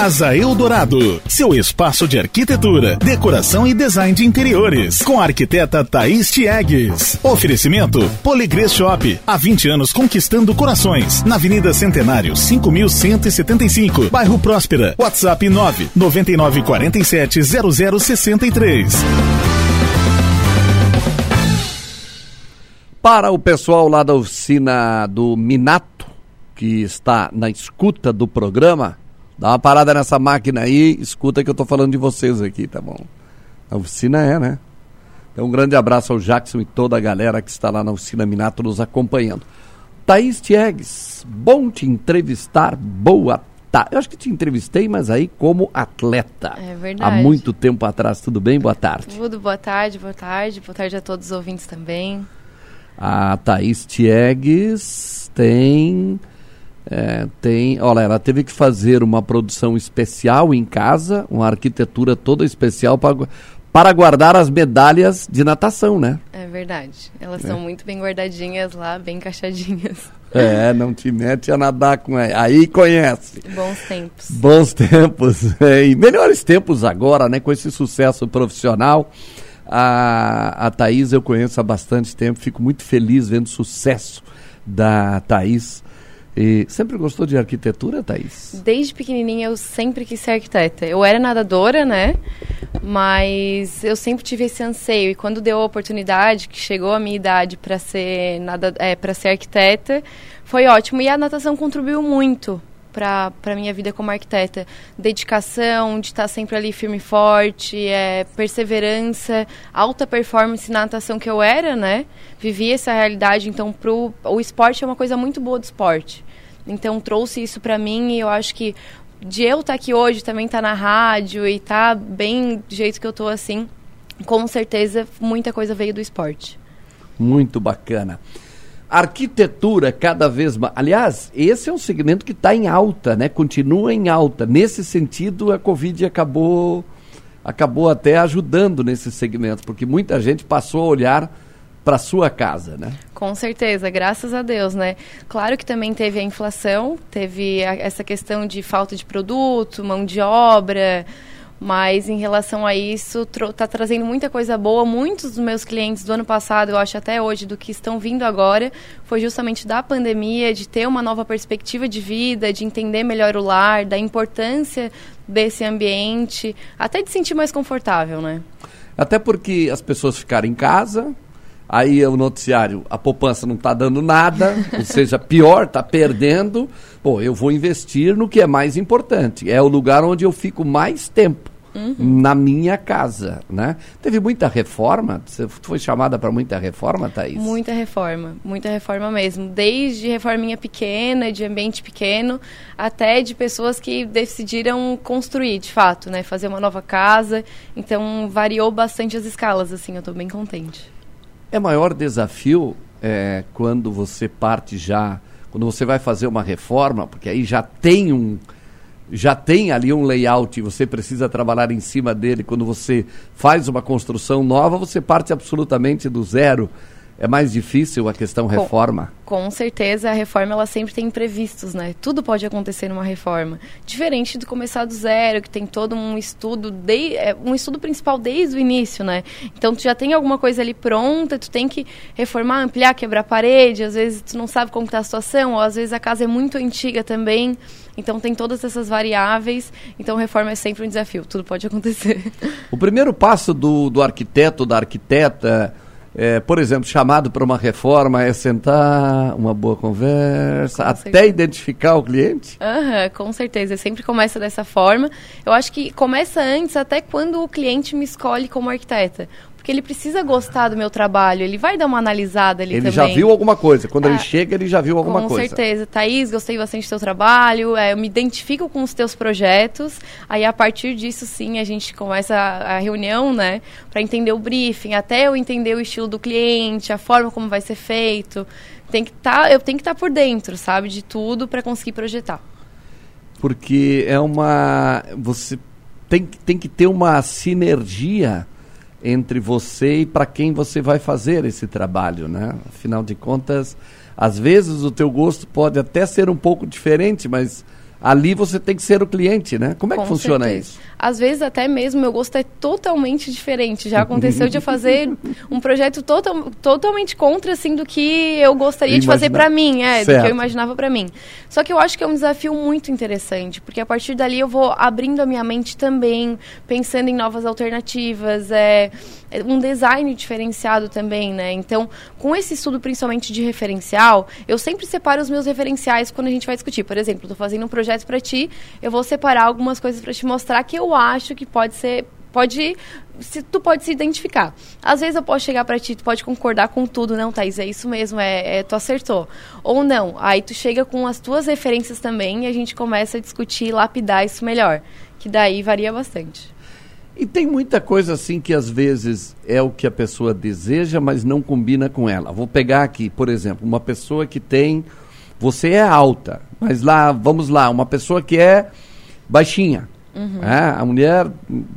Casa Eldorado, seu espaço de arquitetura, decoração e design de interiores, com a arquiteta Thaís Tiegues. Oferecimento Poligrês Shop, há 20 anos conquistando corações, na Avenida Centenário, 5175, bairro Próspera. WhatsApp 9 9947 0063. Para o pessoal lá da oficina do Minato, que está na escuta do programa, dá uma parada nessa máquina aí, escuta que eu tô falando de vocês aqui, tá bom? A oficina é, né? Então um grande abraço ao Jackson e toda a galera que está lá na oficina Minato nos acompanhando. Thaís Tiegues, bom te entrevistar, boa tarde. Eu acho que te entrevistei, mas aí como atleta. É verdade. Há muito tempo atrás, tudo bem? Boa tarde. Tudo, boa tarde, boa tarde. Boa tarde a todos os ouvintes também. A Thaís Tiegues tem. É, tem. Olha, ela teve que fazer uma produção especial em casa, uma arquitetura toda especial para, para guardar as medalhas de natação, né? É verdade. Elas são muito bem guardadinhas lá, bem encaixadinhas. É, não te mete a nadar com ela. Aí conhece. Bons tempos. Bons tempos. É, e melhores tempos agora, né? Com esse sucesso profissional. A, a Thaís eu conheço há bastante tempo, fico muito feliz vendo o sucesso da Thaís. E sempre gostou de arquitetura, Thaís? Desde pequenininha eu sempre quis ser arquiteta. Eu era nadadora, né? Mas eu sempre tive esse anseio. E quando deu a oportunidade, que chegou a minha idade para ser, nada, é, para ser arquiteta, foi ótimo. E a natação contribuiu muito para a minha vida como arquiteta. Dedicação, de estar sempre ali firme e forte, é, perseverança, alta performance na natação que eu era, né? Vivi essa realidade, então pro, o esporte é uma coisa muito boa do esporte. Então trouxe isso para mim e eu acho que de eu estar aqui hoje, também estar na rádio e estar bem do jeito que eu estou assim, com certeza muita coisa veio do esporte. Muito bacana. Arquitetura cada vez mais. Aliás, esse é um segmento que está em alta, né? Continua em alta. Nesse sentido, a Covid acabou, acabou até ajudando nesse segmento, porque muita gente passou a olhar para sua casa, né? Com certeza, graças a Deus, né? Claro que também teve a inflação, teve a, essa questão de falta de produto, mão de obra, mas em relação a isso, está trazendo muita coisa boa. Muitos dos meus clientes do ano passado, eu acho até hoje, do que estão vindo agora, foi justamente da pandemia, de ter uma nova perspectiva de vida, de entender melhor o lar, da importância desse ambiente, até de sentir mais confortável, né? Até porque as pessoas ficaram em casa, aí o noticiário, a poupança não está dando nada, ou seja, pior, está perdendo. Pô, eu vou investir no que é mais importante. É o lugar onde eu fico mais tempo. Uhum. Na minha casa, né? Teve muita reforma? Você foi chamada para muita reforma, Thaís? Muita reforma, muita reforma mesmo. Desde reforminha pequena, de ambiente pequeno, até de pessoas que decidiram construir, de fato, né? Fazer uma nova casa. Então, variou bastante as escalas, assim, eu estou bem contente. É maior desafio é, quando você parte já, quando você vai fazer uma reforma, porque aí já tem um, já tem ali um layout e você precisa trabalhar em cima dele. Quando você faz uma construção nova, você parte absolutamente do zero. É mais difícil a questão com, reforma? Com certeza, a reforma ela sempre tem imprevistos, né? Tudo pode acontecer numa reforma. Diferente de começar do zero, que tem todo um estudo, de, é, um estudo principal desde o início, né? Então, tu já tem alguma coisa ali pronta, tu tem que reformar, ampliar, quebrar parede, às vezes tu não sabe como está a situação, ou às vezes a casa é muito antiga também. Então, tem todas essas variáveis. Então, reforma é sempre um desafio, tudo pode acontecer. O primeiro passo do, do arquiteto, da arquiteta é, por exemplo, chamado para uma reforma é sentar, uma boa conversa, com até certeza. identificar o cliente? Uhum, com certeza, sempre começa dessa forma. Eu acho que começa antes, até quando o cliente me escolhe como arquiteta. Porque ele precisa gostar do meu trabalho, ele vai dar uma analisada ali ele também. Ele já viu alguma coisa, quando ah, ele chega ele já viu alguma com coisa. Com certeza. Thaís, gostei bastante do seu trabalho, é, eu me identifico com os teus projetos, aí a partir disso sim a gente começa a, a reunião, né, para entender o briefing, até eu entender o estilo do cliente, a forma como vai ser feito. Tem que tá, eu tenho que estar tá por dentro, sabe, de tudo para conseguir projetar. Porque é uma... você tem, tem que ter uma sinergia entre você e para quem você vai fazer esse trabalho, né? Afinal de contas, às vezes o teu gosto pode até ser um pouco diferente, mas ali você tem que ser o cliente, né? Como é Com que funciona certeza. isso? Às vezes até mesmo meu gosto é totalmente diferente. Já aconteceu de eu fazer um projeto total, totalmente contra assim do que eu gostaria de fazer para mim, é, do que Certo. eu imaginava para mim. Só que eu acho que é um desafio muito interessante, porque a partir dali eu vou abrindo a minha mente também, pensando em novas alternativas, é, é um design diferenciado também, né? Então, com esse estudo principalmente de referencial, eu sempre separo os meus referenciais quando a gente vai discutir. Por exemplo, estou fazendo um projeto para ti, eu vou separar algumas coisas para te mostrar que eu acho que pode ser pode se, tu pode se identificar. Às vezes eu posso chegar para ti, tu pode concordar com tudo, não, Thaís, é isso mesmo, é, é, tu acertou. Ou não, aí tu chega com as tuas referências também e a gente começa a discutir lapidar isso melhor, que daí varia bastante. E tem muita coisa assim que às vezes é o que a pessoa deseja, mas não combina com ela. Vou pegar aqui, por exemplo, uma pessoa que tem. Você é alta, mas lá, vamos lá, uma pessoa que é baixinha. Uhum. É, a mulher,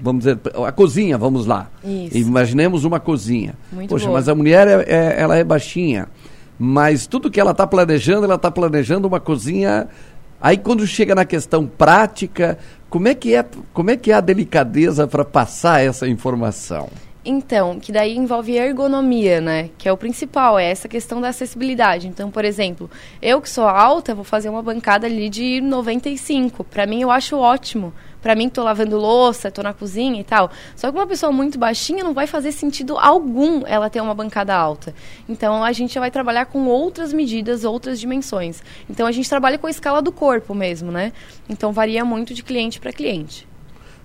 vamos dizer, a cozinha, vamos lá. Isso. Imaginemos uma cozinha. Muito Poxa, boa. mas a mulher, é, é- ela é baixinha. Mas tudo que ela está planejando, ela está planejando uma cozinha. Aí quando chega na questão prática, como é que é, como é, que é a delicadeza para passar essa informação? Então, que daí envolve ergonomia, né? Que é o principal, é essa questão da acessibilidade. Então, por exemplo, eu que sou alta, vou fazer uma bancada ali de 95. Para mim, eu acho ótimo. Para mim, tô lavando louça, tô na cozinha e tal. Só que uma pessoa muito baixinha não vai fazer sentido algum ela ter uma bancada alta. Então, a gente vai trabalhar com outras medidas, outras dimensões. Então, a gente trabalha com a escala do corpo mesmo, né? Então, varia muito de cliente para cliente.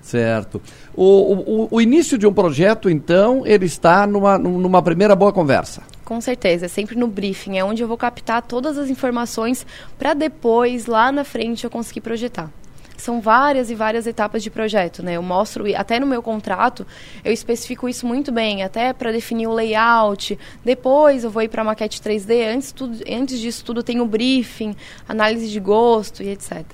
Certo. O, o, o início de um projeto, então, ele está numa, numa primeira boa conversa. Com certeza, é sempre no briefing, é onde eu vou captar todas as informações para depois, lá na frente, eu conseguir projetar. São várias e várias etapas de projeto, né? Eu mostro, até no meu contrato, eu especifico isso muito bem, até para definir o layout. Depois eu vou ir para maquete 3D, antes, tudo, antes disso tudo tem o briefing, análise de gosto e etc.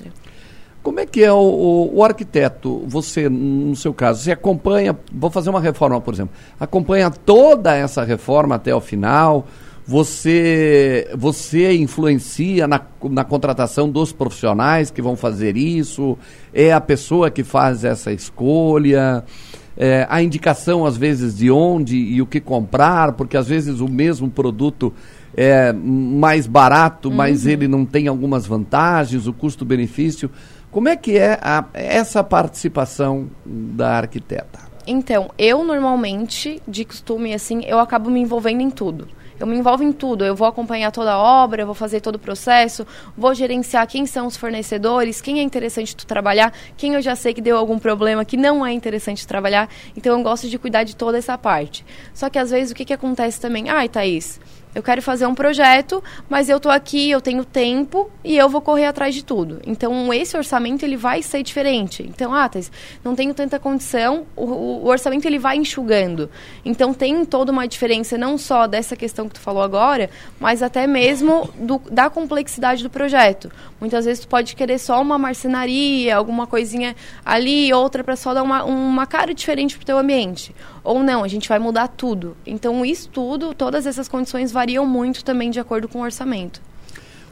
Como é que é o, o, o arquiteto? Você, no seu caso, você acompanha, vou fazer uma reforma, por exemplo, acompanha toda essa reforma até o final, você, você influencia na, na contratação dos profissionais que vão fazer isso, é a pessoa que faz essa escolha, é, a indicação às vezes de onde e o que comprar, porque às vezes o mesmo produto é mais barato, mas ele não tem algumas vantagens, o custo-benefício. Como é que é a- essa participação da arquiteta? Então, eu normalmente, de costume, assim, eu acabo me envolvendo em tudo. Eu me envolvo em tudo. Eu vou acompanhar toda a obra, eu vou fazer todo o processo, vou gerenciar quem são os fornecedores, quem é interessante tu trabalhar, quem eu já sei que deu algum problema que não é interessante trabalhar. Então, eu gosto de cuidar de toda essa parte. Só que às vezes o que, que acontece também? Ai, Thaís, eu quero fazer um projeto, mas eu tô aqui, eu tenho tempo e eu vou correr atrás de tudo. Então, esse orçamento ele vai ser diferente. Então, ah, Thais, não tenho tanta condição, o, o- orçamento ele vai enxugando. Então, tem toda uma diferença não só dessa questão que tu falou agora, mas até mesmo do- da complexidade do projeto. Muitas vezes tu pode querer só uma marcenaria, alguma coisinha ali, outra para só dar uma, uma cara diferente pro teu ambiente. Ou não, a gente vai mudar tudo. Então, isso tudo, todas essas condições variam muito também de acordo com o orçamento.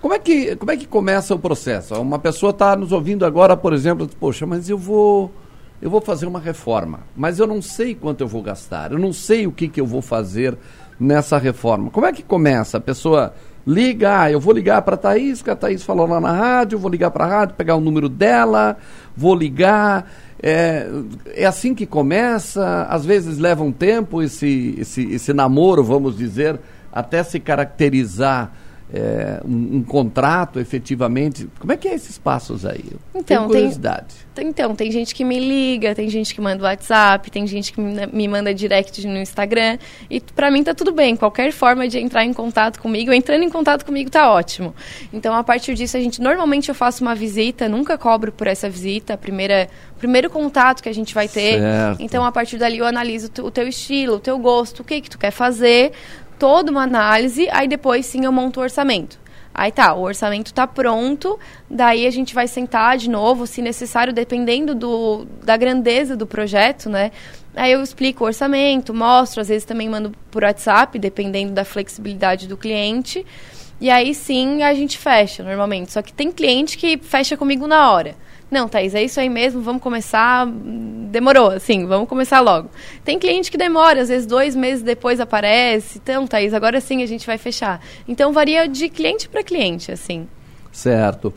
Como é que, como é que começa o processo? Uma pessoa está nos ouvindo agora, por exemplo, poxa, mas eu vou, eu vou fazer uma reforma, mas eu não sei quanto eu vou gastar, eu não sei o que, que eu vou fazer nessa reforma. Como é que começa? A pessoa liga, ah, eu vou ligar para a Thaís, que a Thaís falou lá na rádio, vou ligar para a rádio, pegar o número dela, vou ligar. É, é assim que começa, às vezes leva um tempo esse, esse, esse namoro, vamos dizer, até se caracterizar é, um, um contrato efetivamente. Como é que é esses passos aí? Eu Então, Tenho tem- curiosidade. Então, tem gente que me liga, tem gente que manda WhatsApp, tem gente que me me manda direct no Instagram. E pra mim tá tudo bem. Qualquer forma de entrar em contato comigo, entrando em contato comigo tá ótimo. Então, a partir disso, a gente normalmente eu faço uma visita, nunca cobro por essa visita, a primeira, primeiro contato que a gente vai ter. Certo. Então, a partir dali eu analiso o teu- o teu estilo, o teu gosto, o que que tu quer fazer, toda uma análise, aí depois sim eu monto o orçamento. Aí tá, o orçamento tá pronto, daí a gente vai sentar de novo, se necessário, dependendo do, da grandeza do projeto, né? Aí eu explico o orçamento, mostro, às vezes também mando por WhatsApp, dependendo da flexibilidade do cliente. E aí sim a gente fecha normalmente. Só que tem cliente que fecha comigo na hora. Não, Thaís, é isso aí mesmo, vamos começar. Demorou, assim, vamos começar logo. Tem cliente que demora, às vezes dois meses depois aparece. Então, Thaís, agora sim a gente vai fechar. Então varia de cliente para cliente, assim. Certo.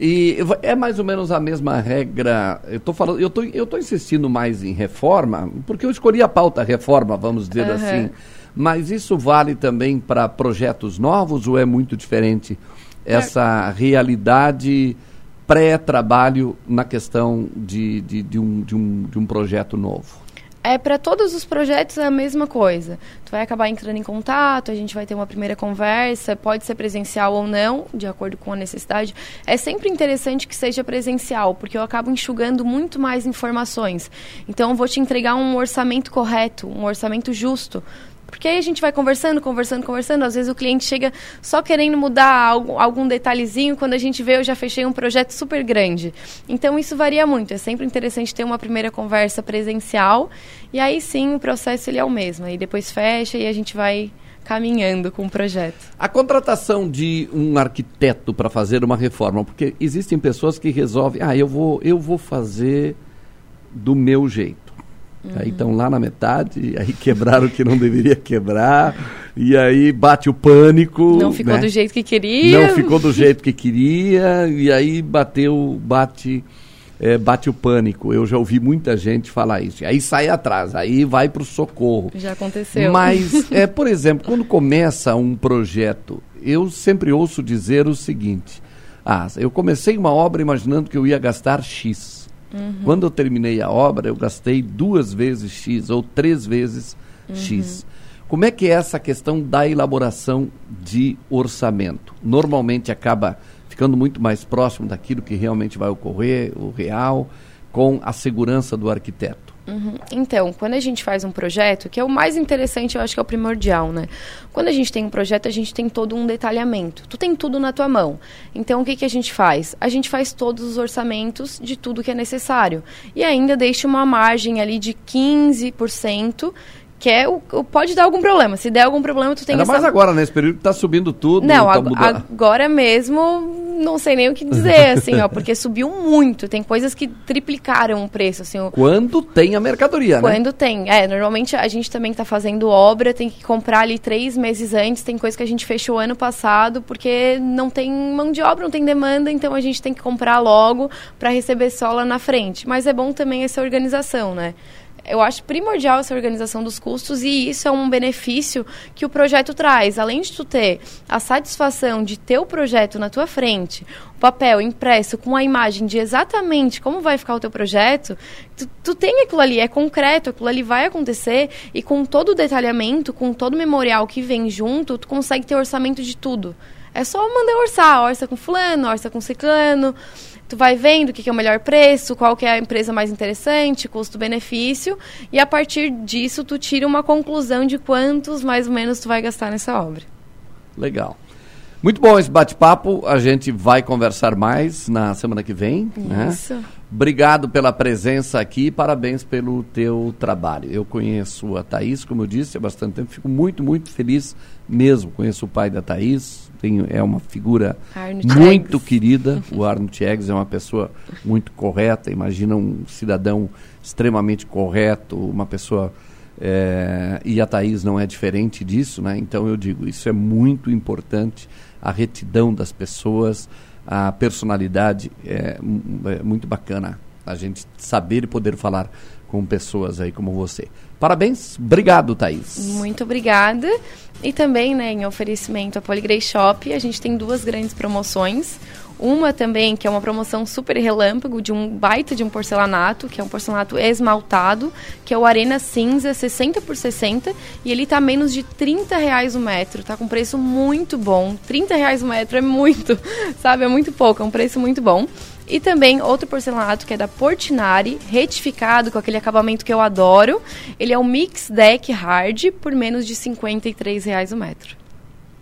E é mais ou menos a mesma regra. Eu estou falando, eu tô, eu tô insistindo mais em reforma, porque eu escolhi a pauta reforma, vamos dizer uhum. assim. Mas isso vale também para projetos novos ou é muito diferente essa é. realidade pré-trabalho na questão de, de, de, um, de, um, de um projeto novo? É para todos os projetos é a mesma coisa. Tu vai acabar entrando em contato, a gente vai ter uma primeira conversa, pode ser presencial ou não, de acordo com a necessidade. É sempre interessante que seja presencial, porque eu acabo enxugando muito mais informações. Então eu vou te entregar um orçamento correto, um orçamento justo. Porque aí a gente vai conversando, conversando, conversando. Às vezes o cliente chega só querendo mudar algum, algum detalhezinho. Quando a gente vê, eu já fechei um projeto super grande. Então isso varia muito. É sempre interessante ter uma primeira conversa presencial. E aí sim o processo ele é o mesmo. Aí depois fecha e a gente vai caminhando com o projeto. A contratação de um arquiteto para fazer uma reforma, porque existem pessoas que resolvem, ah, eu vou, eu vou fazer do meu jeito. Uhum. Aí estão lá na metade, aí quebraram o que não deveria quebrar, e aí bate o pânico. Não ficou né? do jeito que queria. Não ficou do jeito que queria, e aí bateu, bate, é, bate o pânico. Eu já ouvi muita gente falar isso. Aí sai atrás, aí vai para o socorro. Já aconteceu. Mas, é, por exemplo, quando começa um projeto, eu sempre ouço dizer o seguinte: ah, eu comecei uma obra imaginando que eu ia gastar X. Uhum. Quando eu terminei a obra, eu gastei duas vezes X ou três vezes uhum. X. Como é que é essa questão da elaboração de orçamento? Normalmente acaba ficando muito mais próximo daquilo que realmente vai ocorrer, o real, com a segurança do arquiteto. Uhum. Então, quando a gente faz um projeto, que é o mais interessante, eu acho que é o primordial, né? Quando a gente tem um projeto, a gente tem todo um detalhamento. Tu tem tudo na tua mão. Então, o que, que a gente faz? A gente faz todos os orçamentos de tudo que é necessário. E ainda deixa uma margem ali de 15% que é o, o, pode dar algum problema. Se der algum problema, tu tem Ainda essa... mais agora, nesse período que tá subindo tudo. Não, tá agora mesmo não sei nem o que dizer, assim, ó, porque subiu muito. Tem coisas que triplicaram o preço, assim. O... Quando tem a mercadoria, Quando né? Quando tem. É, normalmente a gente também tá fazendo obra, tem que comprar ali três meses antes. Tem coisa que a gente fechou ano passado porque não tem mão de obra, não tem demanda, então a gente tem que comprar logo para receber só lá na frente. Mas é bom também essa organização, né? Eu acho primordial essa organização dos custos e isso é um benefício que o projeto traz. Além de tu ter a satisfação de ter o projeto na tua frente, o papel impresso com a imagem de exatamente como vai ficar o teu projeto, tu, tu tem aquilo ali, é concreto, aquilo ali vai acontecer e com todo o detalhamento, com todo o memorial que vem junto, tu consegue ter orçamento de tudo. É só mandar orçar, orça com fulano, orça com ciclano tu vai vendo o que, que é o melhor preço, qual que é a empresa mais interessante, custo-benefício, e a partir disso tu tira uma conclusão de quantos mais ou menos tu vai gastar nessa obra. Legal. Muito bom esse bate-papo. A gente vai conversar mais na semana que vem. Né? Isso. Né? Obrigado pela presença aqui parabéns pelo teu trabalho. Eu conheço a Thaís, como eu disse, há bastante tempo. Fico muito, muito feliz mesmo. Conheço o pai da Thaís, tenho, é uma figura muito querida. O Arnold Eggs é uma pessoa muito correta. Imagina um cidadão extremamente correto, uma pessoa. É, e a Thaís não é diferente disso, né? Então eu digo, isso é muito importante, a retidão das pessoas, a personalidade é, é muito bacana a gente saber e poder falar com pessoas aí como você. Parabéns, obrigado, Thaís. Muito obrigada. E também, né, em oferecimento a Poligrey Shop, a gente tem duas grandes promoções. Uma também, que é uma promoção super relâmpago de um baita de um porcelanato, que é um porcelanato esmaltado, que é o Arena Cinza 60 por 60, e ele tá menos de 30 reais o metro, tá com preço muito bom. 30 reais o metro é muito, sabe? É muito pouco, é um preço muito bom. E também outro porcelanato que é da Portinari, retificado com aquele acabamento que eu adoro. Ele é o Mix Deck Hard por menos de 53 reais o metro.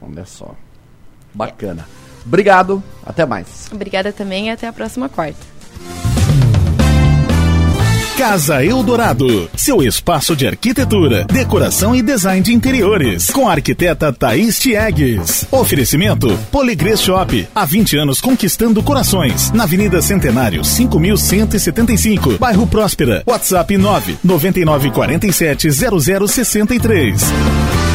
Olha só. Bacana. É. Obrigado, até mais. Obrigada também e até a próxima quarta. Casa Eldorado, seu espaço de arquitetura, decoração e design de interiores, com a arquiteta Thaís Tiegues. Oferecimento Poligrês Shop, há 20 anos conquistando corações, na Avenida Centenário, 5175, bairro Próspera. WhatsApp 9 9947 0063.